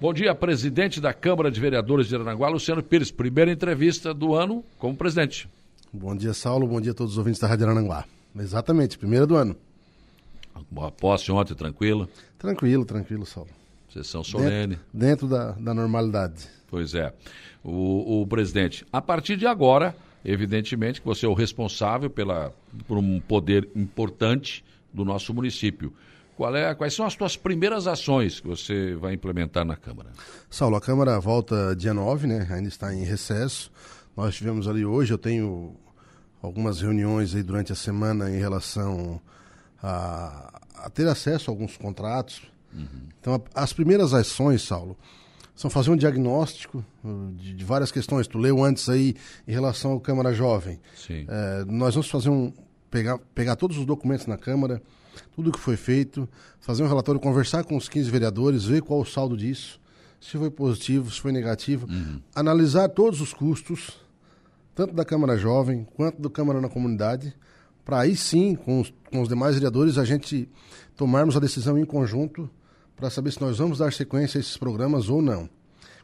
Bom dia, presidente da Câmara de Vereadores de Aranaguá, Luciano Pires. Primeira entrevista do ano como presidente. Bom dia, Saulo. Bom dia a todos os ouvintes da Rádio Aranaguá. Exatamente, primeira do ano. Boa posse ontem, tranquila? Tranquilo, tranquilo, Saulo. Sessão solene. Dentro, dentro da, da normalidade. Pois é. O, o presidente, a partir de agora, evidentemente que você é o responsável pela, por um poder importante do nosso município. É, quais são as suas primeiras ações que você vai implementar na Câmara? Saulo, a Câmara volta dia 9, né? ainda está em recesso. Nós tivemos ali hoje, eu tenho algumas reuniões aí durante a semana em relação a, a ter acesso a alguns contratos. Uhum. Então, a, as primeiras ações, Saulo, são fazer um diagnóstico uh, de, de, várias questões. Tu leu antes aí em relação ao Câmara Jovem. Sim. É, nós vamos fazer um pegar, pegar todos os documentos na Câmara, tudo que foi feito, fazer um relatório, conversar com os 15 vereadores, ver qual o saldo disso, se foi positivo, se foi negativo, uhum. analisar todos os custos, tanto da Câmara Jovem quanto da Câmara na Comunidade, para aí sim, com os, com os demais vereadores, a gente tomarmos a decisão em conjunto para saber se nós vamos dar sequência a esses programas ou não.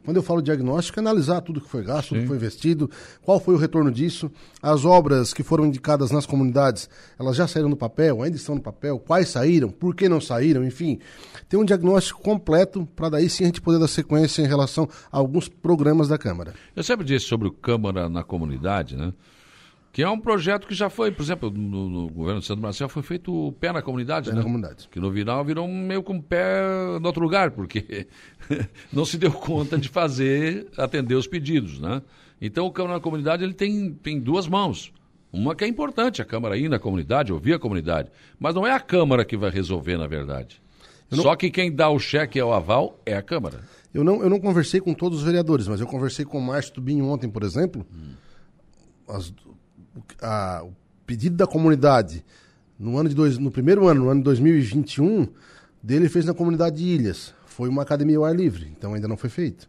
Quando eu falo diagnóstico, é analisar tudo que foi gasto, Sim. tudo que foi investido, qual foi o retorno disso, as obras que foram indicadas nas comunidades, elas já saíram no papel, ainda estão no papel, quais saíram, por que não saíram, enfim. Tem um diagnóstico completo para daí sim a gente poder dar sequência em relação a alguns programas da Câmara. Eu sempre disse sobre o Câmara na comunidade, né? Que é um projeto que já foi, por exemplo, no, no governo de Santo Marcelo foi feito o pé na comunidade, pé né? na comunidade. Que no final virou meio com o pé em outro lugar, porque não se deu conta de fazer, atender os pedidos, né? Então o Câmara na Comunidade ele tem, tem duas mãos. Uma que é importante, a Câmara ir na comunidade, ouvir a comunidade. Mas não é a Câmara que vai resolver, na verdade. Não... Só que quem dá o cheque e o aval é a Câmara. Eu não, eu não conversei com todos os vereadores, mas eu conversei com o Márcio Tubinho ontem, por exemplo. Hum. As, a, o pedido da comunidade no ano de dois, no primeiro ano, no ano de 2021, dele fez na comunidade de Ilhas. Foi uma academia ao ar livre, então ainda não foi feito.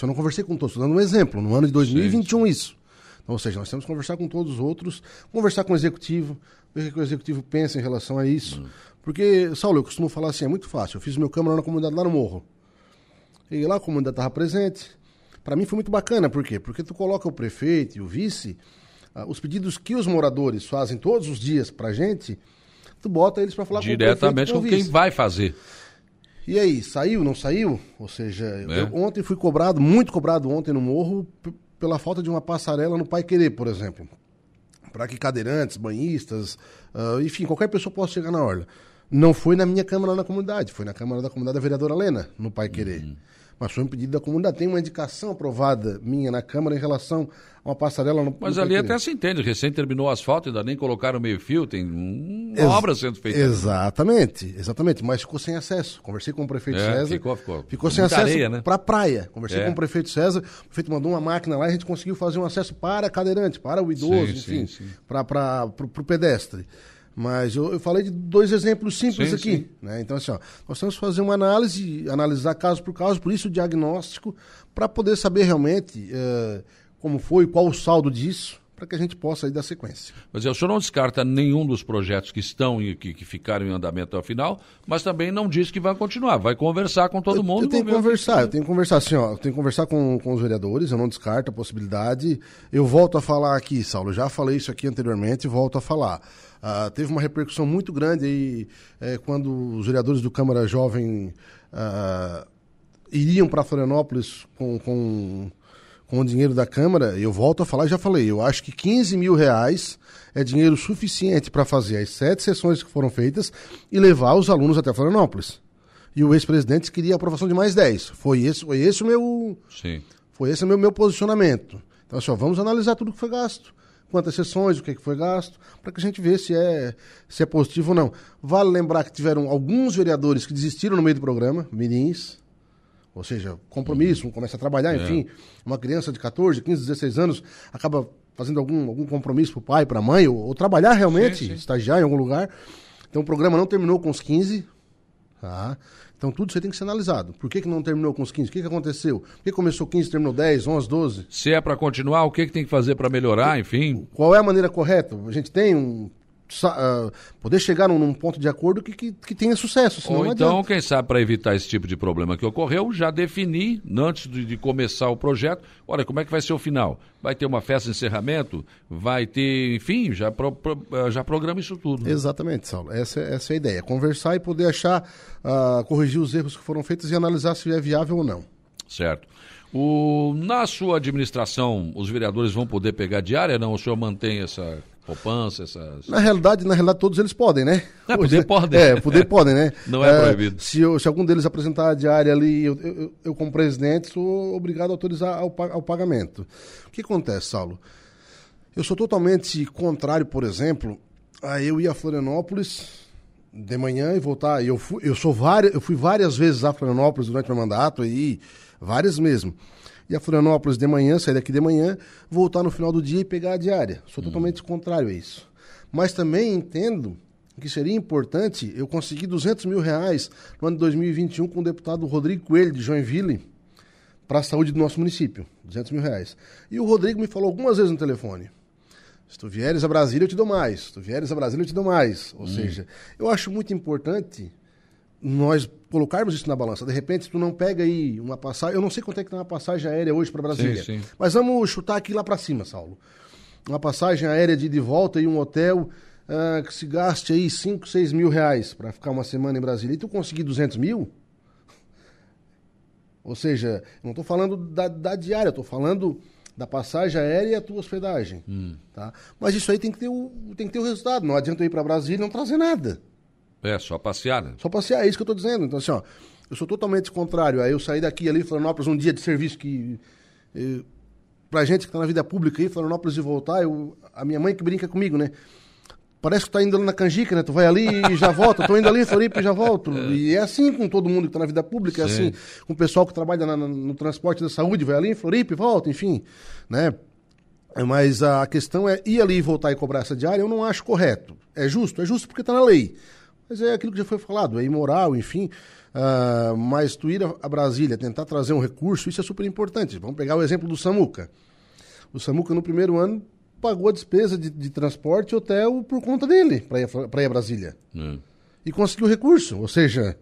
Eu não conversei com todos, estou dando um exemplo, no ano de 2021 sim, sim. isso. Então, ou seja, nós temos que conversar com todos os outros, conversar com o executivo, ver o que o executivo pensa em relação a isso. Uhum. Porque, Saulo, eu costumo falar assim, é muito fácil. Eu fiz meu câmara na comunidade lá no morro. E lá a comunidade estava presente. Para mim foi muito bacana, por quê? Porque tu coloca o prefeito e o vice os pedidos que os moradores fazem todos os dias para gente, tu bota eles para falar diretamente com, o com quem vai fazer. E aí, saiu, não saiu? Ou seja, é. eu, ontem fui cobrado, muito cobrado ontem no morro, pela falta de uma passarela no Pai Querer, por exemplo. Para que cadeirantes, banhistas, uh, enfim, qualquer pessoa possa chegar na orla. Não foi na minha Câmara na comunidade, foi na Câmara da Comunidade da Vereadora Lena, no Pai Querer. Uhum mas foi um pedido da comunidade. Tem uma indicação aprovada minha na Câmara em relação a uma passarela no Mas ali até se entende, recém terminou o asfalto, ainda nem colocaram meio fio, tem uma Ex obra sendo feita. Exatamente, exatamente, mas ficou sem acesso. Conversei com o prefeito é, César. Ficou, ficou. Ficou sem acesso né? para a praia. Conversei é. com o prefeito César, o prefeito mandou uma máquina lá e a gente conseguiu fazer um acesso para cadeirante, para o idoso, sim, enfim, para o pedestre. Mas eu, eu, falei de dois exemplos simples sim, aqui. Sim. Né? Então, assim, ó, nós temos que fazer uma análise, analisar caso por caso, por isso o diagnóstico, para poder saber realmente uh, como foi, qual o saldo disso, para que a gente possa aí dar sequência. Mas o senhor não descarta nenhum dos projetos que estão e que, que ficaram em andamento ao final, mas também não diz que vai continuar, vai conversar com todo eu, mundo. Eu tenho que conversar, eu tenho que conversar assim, ó, eu tenho que conversar com, com os vereadores, eu não descarto a possibilidade. Eu volto a falar aqui, Saulo, já falei isso aqui anteriormente e volto a falar. Uh, teve uma repercussão muito grande aí é, quando os vereadores do Câmara Jovem uh, iriam para Florianópolis com, com, com o dinheiro da Câmara. Eu volto a falar, já falei, eu acho que 15 mil reais é dinheiro suficiente para fazer as sete sessões que foram feitas e levar os alunos até Florianópolis. E o ex-presidente queria a aprovação de mais 10. Foi esse, foi esse o meu. Sim. Foi esse o meu, meu posicionamento. Então, assim, ó, vamos analisar tudo que foi gasto quantas sessões, o que, é que foi gasto, para que a gente veja se é, se é positivo ou não. Vale lembrar que tiveram alguns vereadores que desistiram no meio do programa, mirins, ou seja, compromisso, começa a trabalhar, é. enfim. Uma criança de 14, 15, 16 anos acaba fazendo algum, algum compromisso para o pai, para a mãe, ou, ou, trabalhar realmente, sim, sim. estagiar em algum lugar. Então o programa não terminou com os 15, tá? Então tudo isso aí tem que ser analisado. Por que, que não terminou com os 15? O que, que aconteceu? Por que começou 15 e terminou 10, 11, 12? Se é para continuar, o que, que tem que fazer para melhorar, enfim? Qual é a maneira correta? A gente tem um poder chegar num, num, ponto de acordo que, que, que tenha sucesso. Ou então, quem sabe, para evitar esse tipo de problema que ocorreu, já definir, antes de, de, começar o projeto, olha, como é que vai ser o final? Vai ter uma festa de encerramento? Vai ter, enfim, já, pro, pro, eh, já programa isso tudo. Né? Exatamente, Saulo. Essa, essa é a ideia. Conversar e poder achar, uh, corrigir os erros que foram feitos e analisar se é viável ou não. Certo. O, na sua administração, os vereadores vão poder pegar diária? Não, o senhor mantém essa poupança, essas... Na realidade, na realidade, todos eles podem, né? É, poder podem. É, poder podem, né? Não é, é proibido. Se, eu, se, algum deles apresentar a diária ali, eu, eu, eu, como presidente, sou obrigado a autorizar ao, ao pagamento. O que acontece, Saulo? Eu sou totalmente contrário, por exemplo, a eu ir a Florianópolis de manhã e voltar. Eu fui, eu sou várias, eu fui várias vezes a Florianópolis durante meu mandato aí, várias mesmo e a Florianópolis de manhã, sair daqui de manhã, voltar no final do dia e pegar a diária. Sou hum. totalmente contrário a isso. Mas também entendo que seria importante eu conseguir 200 mil reais no ano de 2021 com o deputado Rodrigo Coelho, de Joinville, para a saúde do nosso município. 200 mil reais. E o Rodrigo me falou algumas vezes no telefone. Se tu vieres a Brasília, eu te dou mais. Se tu vieres a Brasília, eu te dou mais. Ou hum. seja, eu acho muito importante nós colocarmos isso na balança. De repente, tu não pega aí uma passagem. Eu não sei quanto é que tá uma passagem aérea hoje para Brasília. Sim, sim. Mas vamos chutar aqui lá para cima, Saulo. Uma passagem aérea de, de volta e um hotel uh, que se gaste aí 5, 6 mil reais para ficar uma semana em Brasília. E tu conseguir 200 mil? Ou seja, não estou falando da, da diária, estou falando da passagem aérea e a tua hospedagem. Hum. Tá? Mas isso aí tem que, ter o, tem que ter o resultado. Não adianta eu ir para Brasília e não trazer nada. É, só passear, né? Só passear, é isso que eu estou dizendo. Então, assim, ó, eu sou totalmente contrário. Aí eu saí daqui ali, Florianópolis, um dia de serviço que. Eh, pra gente que está na vida pública aí, Florianópolis e voltar, eu, a minha mãe que brinca comigo, né? Parece que tu tá indo ali na canjica, né? Tu vai ali e já volta. Tô indo ali, Floripa e já volto. É. E é assim com todo mundo que está na vida pública, é assim com o pessoal que trabalha na, no transporte da saúde, vai ali em Floripa e volta, enfim, né? Mas a questão é ir ali e voltar e cobrar essa diária, eu não acho correto. É justo? É justo porque está na lei. Mas é aquilo que já foi falado, é imoral, enfim. Uh, mas tu ir a, Brasília, tentar trazer um recurso, isso é super importante. Vamos pegar o exemplo do Samuca. O Samuca, no primeiro ano, pagou a despesa de, de transporte e hotel por conta dele para ir, ir a Brasília. É. E conseguiu recurso. Ou seja,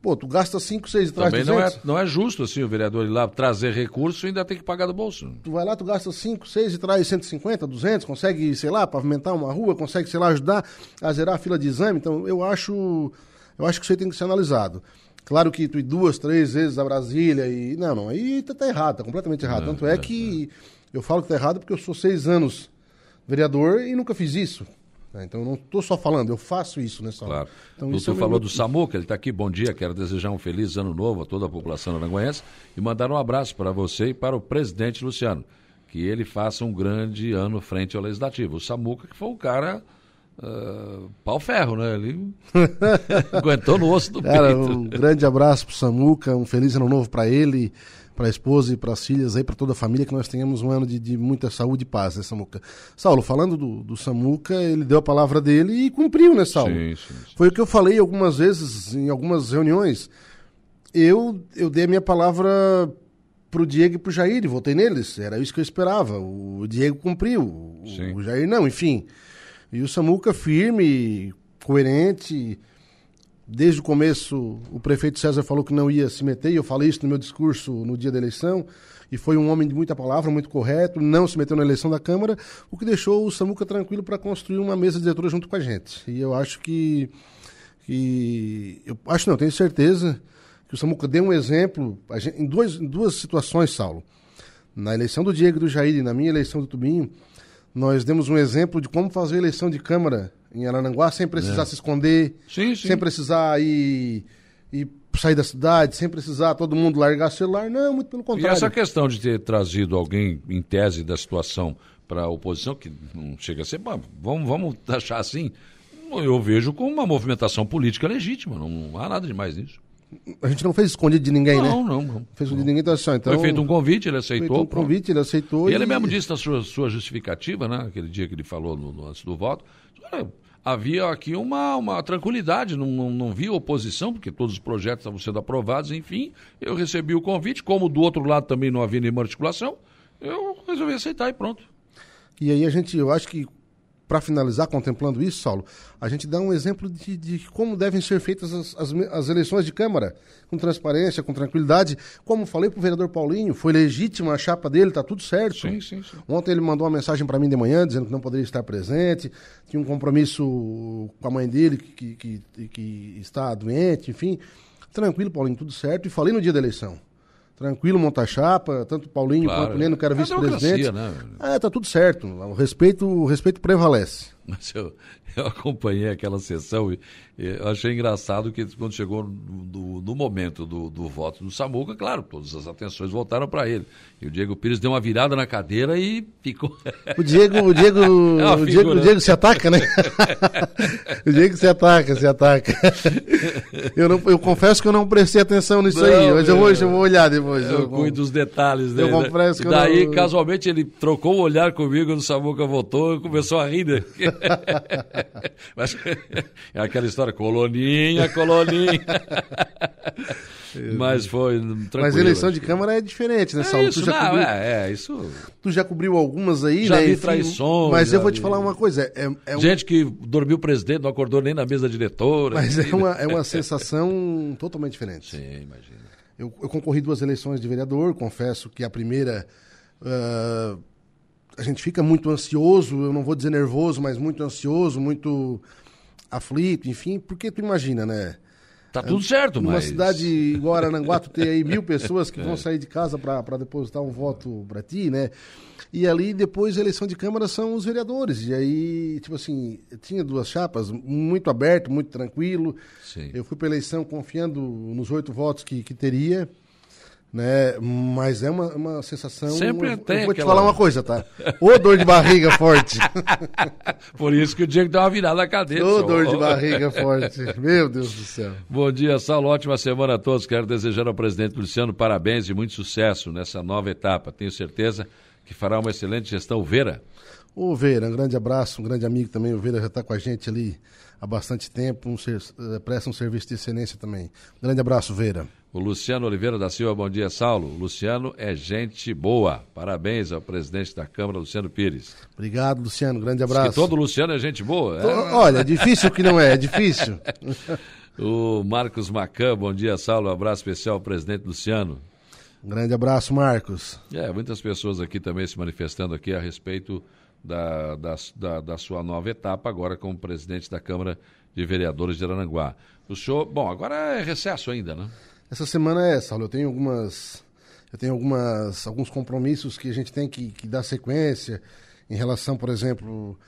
Pô, tu gasta 5, 6 e traz Também não é, não é justo assim o vereador ir lá trazer recurso e ainda tem que pagar do bolso. Tu vai lá, tu gasta 5, 6 e traz 150, 200, consegue, sei lá, pavimentar uma rua, consegue, sei lá, ajudar a zerar a fila de exame. Então, eu acho, eu acho que isso aí tem que ser analisado. Claro que tu ir duas, três vezes a Brasília e... Não, não, aí tá, tá errado, tá completamente errado. É, Tanto é, é que é. eu falo que tá errado porque eu sou seis anos vereador e nunca fiz isso. Né? Então eu não estou só falando, eu faço isso nessa né, Claro. Então, o doutor é falou meu... do Samuca, ele está aqui, bom dia, quero desejar um feliz ano novo a toda a população aranguense e mandar um abraço para você e para o presidente Luciano, que ele faça um grande ano frente ao Legislativo. O Samuca que foi um cara... Uh, pau ferro, né? Ele aguentou no osso do Cara, peito. Um grande abraço pro Samuca, um feliz ano novo para ele, para a esposa e para as filhas, aí para toda a família, que nós tenhamos um ano de, de muita saúde e paz, né, Samuca? Saulo, falando do, do, Samuca, ele deu a palavra dele e cumpriu, né, Saulo? Sim, sim, sim. Foi o que eu falei algumas vezes, em algumas reuniões. Eu, eu dei a minha palavra pro Diego e pro Jair e votei neles. Era isso que eu esperava. O Diego cumpriu, o Jair não, enfim. E o Samuca firme, coerente, Desde o começo, o prefeito César falou que não ia se meter, e eu falei isso no meu discurso no dia da eleição, e foi um homem de muita palavra, muito correto, não se meteu na eleição da Câmara, o que deixou o Samuca tranquilo para construir uma mesa diretora junto com a gente. E eu acho que. que eu acho não, tenho certeza que o Samuca deu um exemplo gente, em, duas, em duas situações, Saulo. Na eleição do Diego e do Jair e na minha eleição do Tubinho, nós demos um exemplo de como fazer eleição de Câmara em Arananguá sem precisar é. se esconder, sim, sim. sem precisar ir, ir sair da cidade, sem precisar todo mundo largar celular. Não, muito pelo contrário. E essa questão de ter trazido alguém em tese da situação para a oposição, que não chega a ser, vamos, vamos achar assim, eu vejo como uma movimentação política legítima, não há nada demais nisso. A gente não fez escondido de ninguém, não, né? Não, não. não. Fez escondido de ninguém, então, assim, então... Foi feito um convite, ele aceitou. Feito um convite, ele aceitou. E, e, ele mesmo disse na sua, sua justificativa, né? Aquele dia que ele falou no, no antes do voto, havia aqui uma, uma tranquilidade, não, não, não havia oposição, porque todos os projetos estavam sendo aprovados, enfim. Eu recebi o convite, como do outro lado também não havia nenhuma articulação, eu resolvi aceitar e pronto. E aí a gente, eu acho que para finalizar, contemplando isso, Saulo, a gente dá um exemplo de, de como devem ser feitas as, as, as, eleições de Câmara, com transparência, com tranquilidade. Como falei para o vereador Paulinho, foi legítima a chapa dele, está tudo certo. Sim, sim, sim. Ontem ele mandou uma mensagem para mim de manhã, dizendo que não poderia estar presente, tinha um compromisso com a mãe dele, que, que, que, que está doente, enfim. Tranquilo, Paulinho, tudo certo. E falei no dia da eleição tranquilo montar chapa, tanto Paulinho claro. quanto Leno, que era é vice-presidente. Né? É, tá tudo certo. O respeito, o respeito prevalece. Mas eu, eu acompanhei aquela sessão e, e eu achei engraçado que quando chegou no, no momento do, do, voto do Samuca, claro, todas as atenções voltaram para ele. E o Diego Pires deu uma virada na cadeira e ficou. O Diego, o Diego, é o, Diego o Diego se ataca, né? o Diego se ataca, se ataca. Eu, não, eu confesso que eu não prestei atenção nisso não, aí, mas eu vou, eu vou olhar depois. Eu, eu cuido dos detalhes dele. Eu né? confesso que e daí, não... casualmente, ele trocou o olhar comigo, o Samuca voltou e começou a rir. Né? Mas é aquela história, coloninha, coloninha. Mas foi tranquilo. Mas a eleição de Câmara é diferente, né, Saulo? É isso, tu já não, cobriu... é, é, isso... Tu já cobriu algumas aí, já né? Vi traições. Mas eu vou te falar uma coisa. É, é Gente um... que dormiu presidente, não acordou nem na mesa diretora. Mas é uma, é uma sensação totalmente diferente. Sim, imagina. Eu, eu, concorri duas eleições de vereador, confesso que a primeira... Uh a gente fica muito ansioso, eu não vou dizer nervoso, mas muito ansioso, muito aflito, enfim, porque tu imagina, né? Tá tudo certo, Uma mas... cidade igual Arananguá, tu tem aí mil pessoas que é. vão sair de casa para depositar um voto para ti, né? E ali, depois, a eleição de Câmara são os vereadores. E aí, tipo assim, tinha duas chapas, muito aberto, muito tranquilo. Sim. Eu fui para eleição confiando nos oito votos que, que teria né? Mas é uma, uma sensação. Sempre eu, tem. Eu vou aquela... te falar uma coisa, tá? Ô dor de barriga forte. Por isso que o Diego dá uma virada na cadeira. Ô dor de barriga forte. Meu Deus do céu. Bom dia, Saulo. Ótima semana a todos. Quero desejar ao presidente Luciano parabéns e muito sucesso nessa nova etapa. Tenho certeza que fará uma excelente gestão. Vera. Ô Vera, um grande abraço, um grande amigo também. O Vera já está com a gente ali há bastante tempo, um ser, eh, presta um serviço de excelência também. Um grande abraço, Vera. O Luciano Oliveira da Silva, bom dia, Saulo. O Luciano é gente boa. Parabéns ao presidente da Câmara, Luciano Pires. Obrigado, Luciano. Grande abraço. Diz que todo Luciano é gente boa. É? Olha, é difícil que não é, é difícil. o Marcos Macan, bom dia, Saulo. Um abraço especial ao presidente Luciano. Um grande abraço, Marcos. É, muitas pessoas aqui também se manifestando aqui a respeito da, da, da, da sua nova etapa, agora como presidente da Câmara de Vereadores de Arananguá. O senhor, bom, agora é recesso ainda, né? Essa semana é, Saulo, eu tenho algumas eu tenho algumas alguns compromissos que a gente tem que, que dar sequência em relação, por exemplo,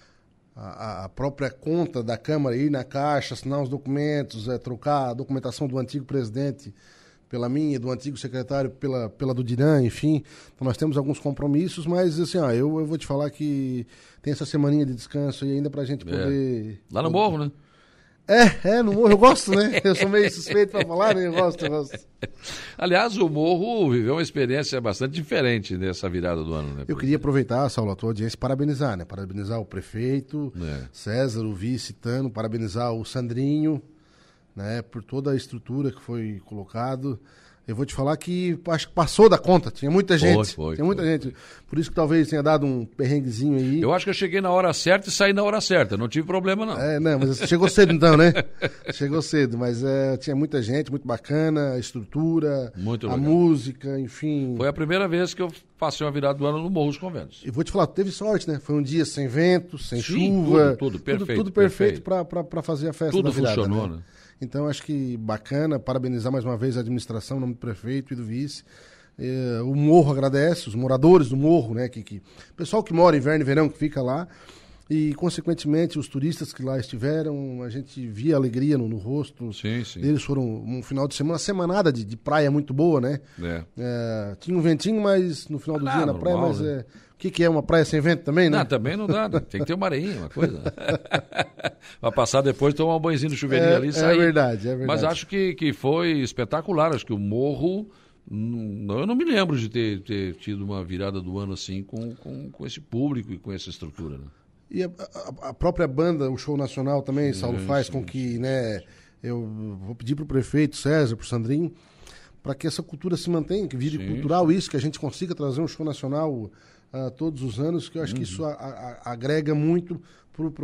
a, a, própria conta da Câmara ir na caixa, assinar os documentos, é, trocar a documentação do antigo presidente pela minha, do antigo secretário pela, pela do Diran, enfim. Então nós temos alguns compromissos, mas assim, ó, eu, eu vou te falar que tem essa semaninha de descanso aí ainda pra gente é. poder. Lá no morro, né? É, é, no morro eu gosto, né? Eu sou meio suspeito para falar, né? Eu gosto, eu gosto. Aliás, o morro viveu uma experiência bastante diferente nessa virada do ano, né? Eu queria aproveitar, Saulo, a tua audiência parabenizar, né? Parabenizar o prefeito, é. César, o vice Tano, parabenizar o Sandrinho, né? Por toda a estrutura que foi colocado. Eu vou te falar que acho que passou da conta. Tinha muita gente. Foi, foi, tinha muita foi. gente. Por isso que talvez tenha dado um perrenguezinho aí. Eu acho que eu cheguei na hora certa e saí na hora certa. Não tive problema, não. É, não, mas chegou cedo então, né? chegou cedo, mas é, tinha muita gente, muito bacana, a estrutura, muito a legal. música, enfim. Foi a primeira vez que eu passei uma virada do ano no Morro dos Conventos. E vou te falar, teve sorte, né? Foi um dia sem vento, sem Sim, chuva. Tudo, tudo perfeito. Tudo, tudo perfeito, perfeito. para fazer a festa tudo da virada. Funcionou, né? né? Então, acho que bacana, parabenizar mais uma vez a administração, o nome do prefeito e do vice. É, o Morro agradece, os moradores do Morro, né? Que, que, pessoal que mora inverno e verão, que fica lá. E, consequentemente, os turistas que lá estiveram, a gente via alegria no, no rosto. Sim, sim. Eles foram um final de semana, uma semanada de, de praia muito boa, né? É. É, tinha um ventinho, mas no final do ah, dia na normal, praia, mas né? é. O que, que é uma praia sem vento também, né? Não, também não dá. Né? Tem que ter uma areinha, uma coisa. Vai passar depois, tomar um banhozinho no chuveirinho é, ali e sair. É verdade, é verdade. Mas acho que, que foi espetacular. Acho que o morro. Eu não me lembro de ter, ter tido uma virada do ano assim com, com, com esse público e com essa estrutura. Né? E a, a, a, própria banda, o show nacional também, sim, Saulo, faz sim, com que, né? Eu vou pedir para o prefeito César, para o Sandrinho, para que essa cultura se mantenha, que vire sim, cultural isso, que a gente consiga trazer um show nacional uh, todos os anos, que eu acho uhum. que isso a, a, agrega muito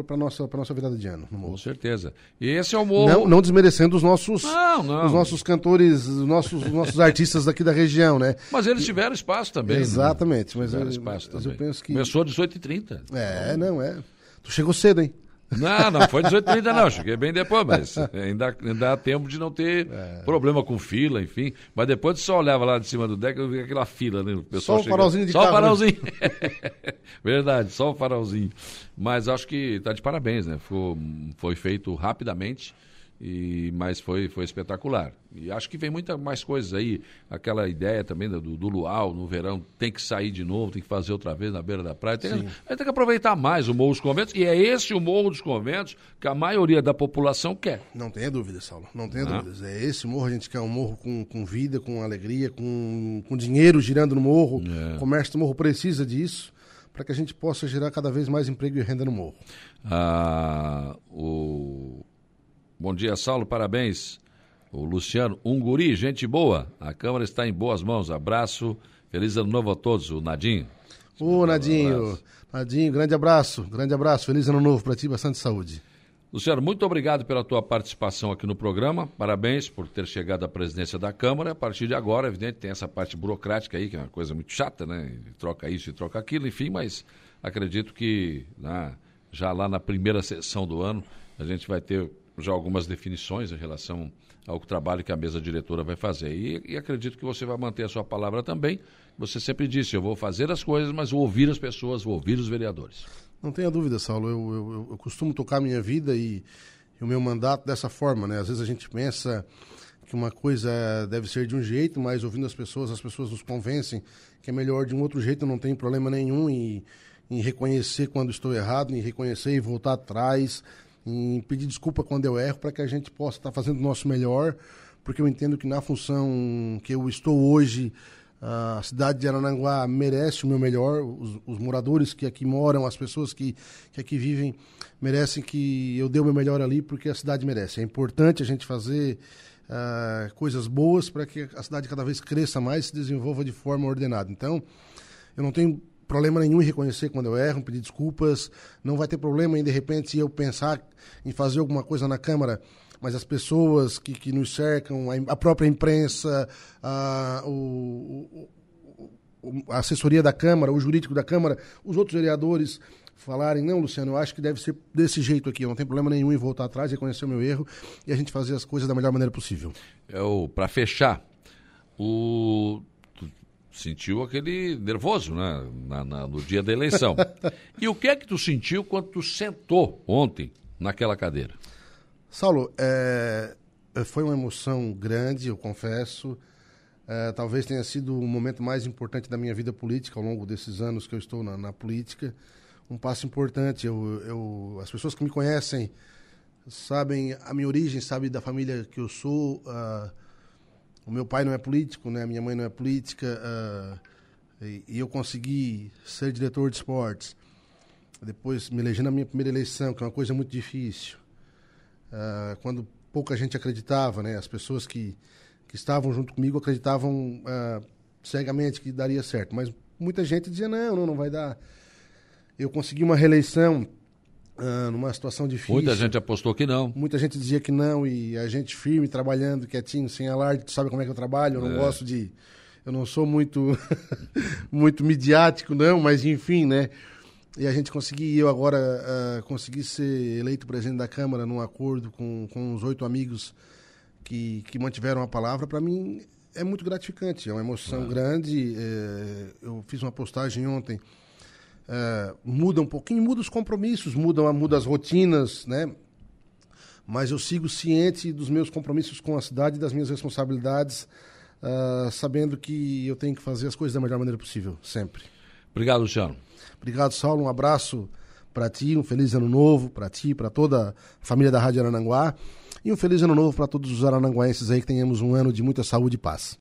para a nossa, nossa virada de ano. Com certeza. E esse é o morro... Não, não desmerecendo os nossos, não, não. Os nossos cantores, os nossos, os nossos artistas daqui da região, né? Mas eles tiveram espaço também. Né? Exatamente. Né? Mas, tiveram eu, espaço mas também. eu penso que... Começou às 18h30. É, não, é. Tu chegou cedo, hein? Não, não foi 18h30 não, cheguei bem depois, mas ainda, ainda há tempo de não ter é. problema com fila, enfim. Mas depois você só olhava lá de cima do deck, eu vi aquela fila, né? O pessoal só o farolzinho de Só carro, o né? farolzinho. Verdade, só o farolzinho. Mas acho que está de parabéns, né? Foi, foi feito rapidamente e, mas foi, foi espetacular. E acho que vem muita mais coisas aí. Aquela ideia também do, do Luau no verão, tem que sair de novo, tem que fazer outra vez na beira da praia. Tem, tem que aproveitar mais o Morro dos Conventos. E é esse o Morro dos Conventos que a maioria da população quer. Não tenha dúvida, Saulo. Não tenha ah. dúvidas. É esse morro, a gente quer um morro com, com vida, com alegria, com, com dinheiro girando no morro. É. O comércio do morro precisa disso para que a gente possa gerar cada vez mais emprego e renda no morro. Ah, o Bom dia, Saulo, parabéns. O Luciano Unguri, gente boa. A Câmara está em boas mãos. Abraço. Feliz ano novo a todos. O Nadinho. Ô, Nadinho. Nadinho, grande abraço. Grande abraço. Feliz ano novo para ti, bastante saúde. Luciano, muito obrigado pela tua participação aqui no programa. Parabéns por ter chegado à presidência da Câmara. A partir de agora, evidente, tem essa parte burocrática aí, que é uma coisa muito chata, né? Troca isso e troca aquilo, enfim, mas acredito que né, já lá na primeira sessão do ano a gente vai ter já algumas definições em relação ao trabalho que a mesa diretora vai fazer. E, e, acredito que você vai manter a sua palavra também. Você sempre disse: eu vou fazer as coisas, mas vou ouvir as pessoas, vou ouvir os vereadores. Não tenha dúvida, Saulo. Eu, eu, eu costumo tocar a minha vida e, e, o meu mandato dessa forma. Né? Às vezes a gente pensa que uma coisa deve ser de um jeito, mas ouvindo as pessoas, as pessoas nos convencem que é melhor de um outro jeito, não tem problema nenhum em, em reconhecer quando estou errado, em reconhecer e voltar atrás em pedir desculpa quando eu erro, para que a gente possa estar tá fazendo o nosso melhor, porque eu entendo que na função que eu estou hoje, a cidade de Arananguá merece o meu melhor, os, os moradores que aqui moram, as pessoas que, que aqui vivem, merecem que eu dê o meu melhor ali, porque a cidade merece. É importante a gente fazer uh, coisas boas para que a cidade cada vez cresça mais e se desenvolva de forma ordenada. Então, eu não tenho problema nenhum em reconhecer quando eu erro, pedir desculpas. Não vai ter problema em, de repente, eu pensar em fazer alguma coisa na Câmara, mas as pessoas que, que nos cercam, a, própria imprensa, a, o, a assessoria da Câmara, o jurídico da Câmara, os outros vereadores falarem, não, Luciano, eu acho que deve ser desse jeito aqui, não tem problema nenhum em voltar atrás, reconhecer o meu erro e a gente fazer as coisas da melhor maneira possível. Eu, para fechar, o sentiu aquele nervoso, né? Na, na, no dia da eleição. e o que é que tu sentiu quando tu sentou ontem naquela cadeira? Saulo, é, foi uma emoção grande, eu confesso. É, talvez tenha sido o momento mais importante da minha vida política ao longo desses anos que eu estou na, na política. Um passo importante. Eu, eu, as pessoas que me conhecem sabem a minha origem, sabem da família que eu sou. Uh, o meu pai não é político, né? Minha mãe não é política. Uh, e, e, eu consegui ser diretor de esportes. Depois me elegi na minha primeira eleição, que é uma coisa muito difícil. Uh, quando pouca gente acreditava, né? As pessoas que, que estavam junto comigo acreditavam uh, cegamente que daria certo. Mas muita gente dizia, não, não, não vai dar. Eu consegui uma reeleição ah, numa situação difícil. Muita gente apostou que não. Muita gente dizia que não, e a gente firme, trabalhando, quietinho, sem alarde, tu sabe como é que eu trabalho, eu não é. gosto de. Eu não sou muito, muito midiático, não, mas enfim, né? E a gente conseguir, eu agora uh, consegui ser eleito presidente da Câmara num acordo com, com os oito amigos que, que mantiveram a palavra, para mim é muito gratificante, é uma emoção grande. É, eu fiz uma postagem ontem é, muda um pouquinho, muda os compromissos, muda, muda as rotinas, né? Mas eu sigo ciente dos meus compromissos com a cidade, das minhas responsabilidades, uh, sabendo que eu tenho que fazer as coisas da melhor maneira possível, sempre. Obrigado, Luciano. Obrigado, Saulo. Um abraço para ti, um feliz ano novo para ti, para toda a família da Rádio Arananguá. E um feliz ano novo para todos os arananguaenses aí, que tenhamos um ano de muita saúde e paz.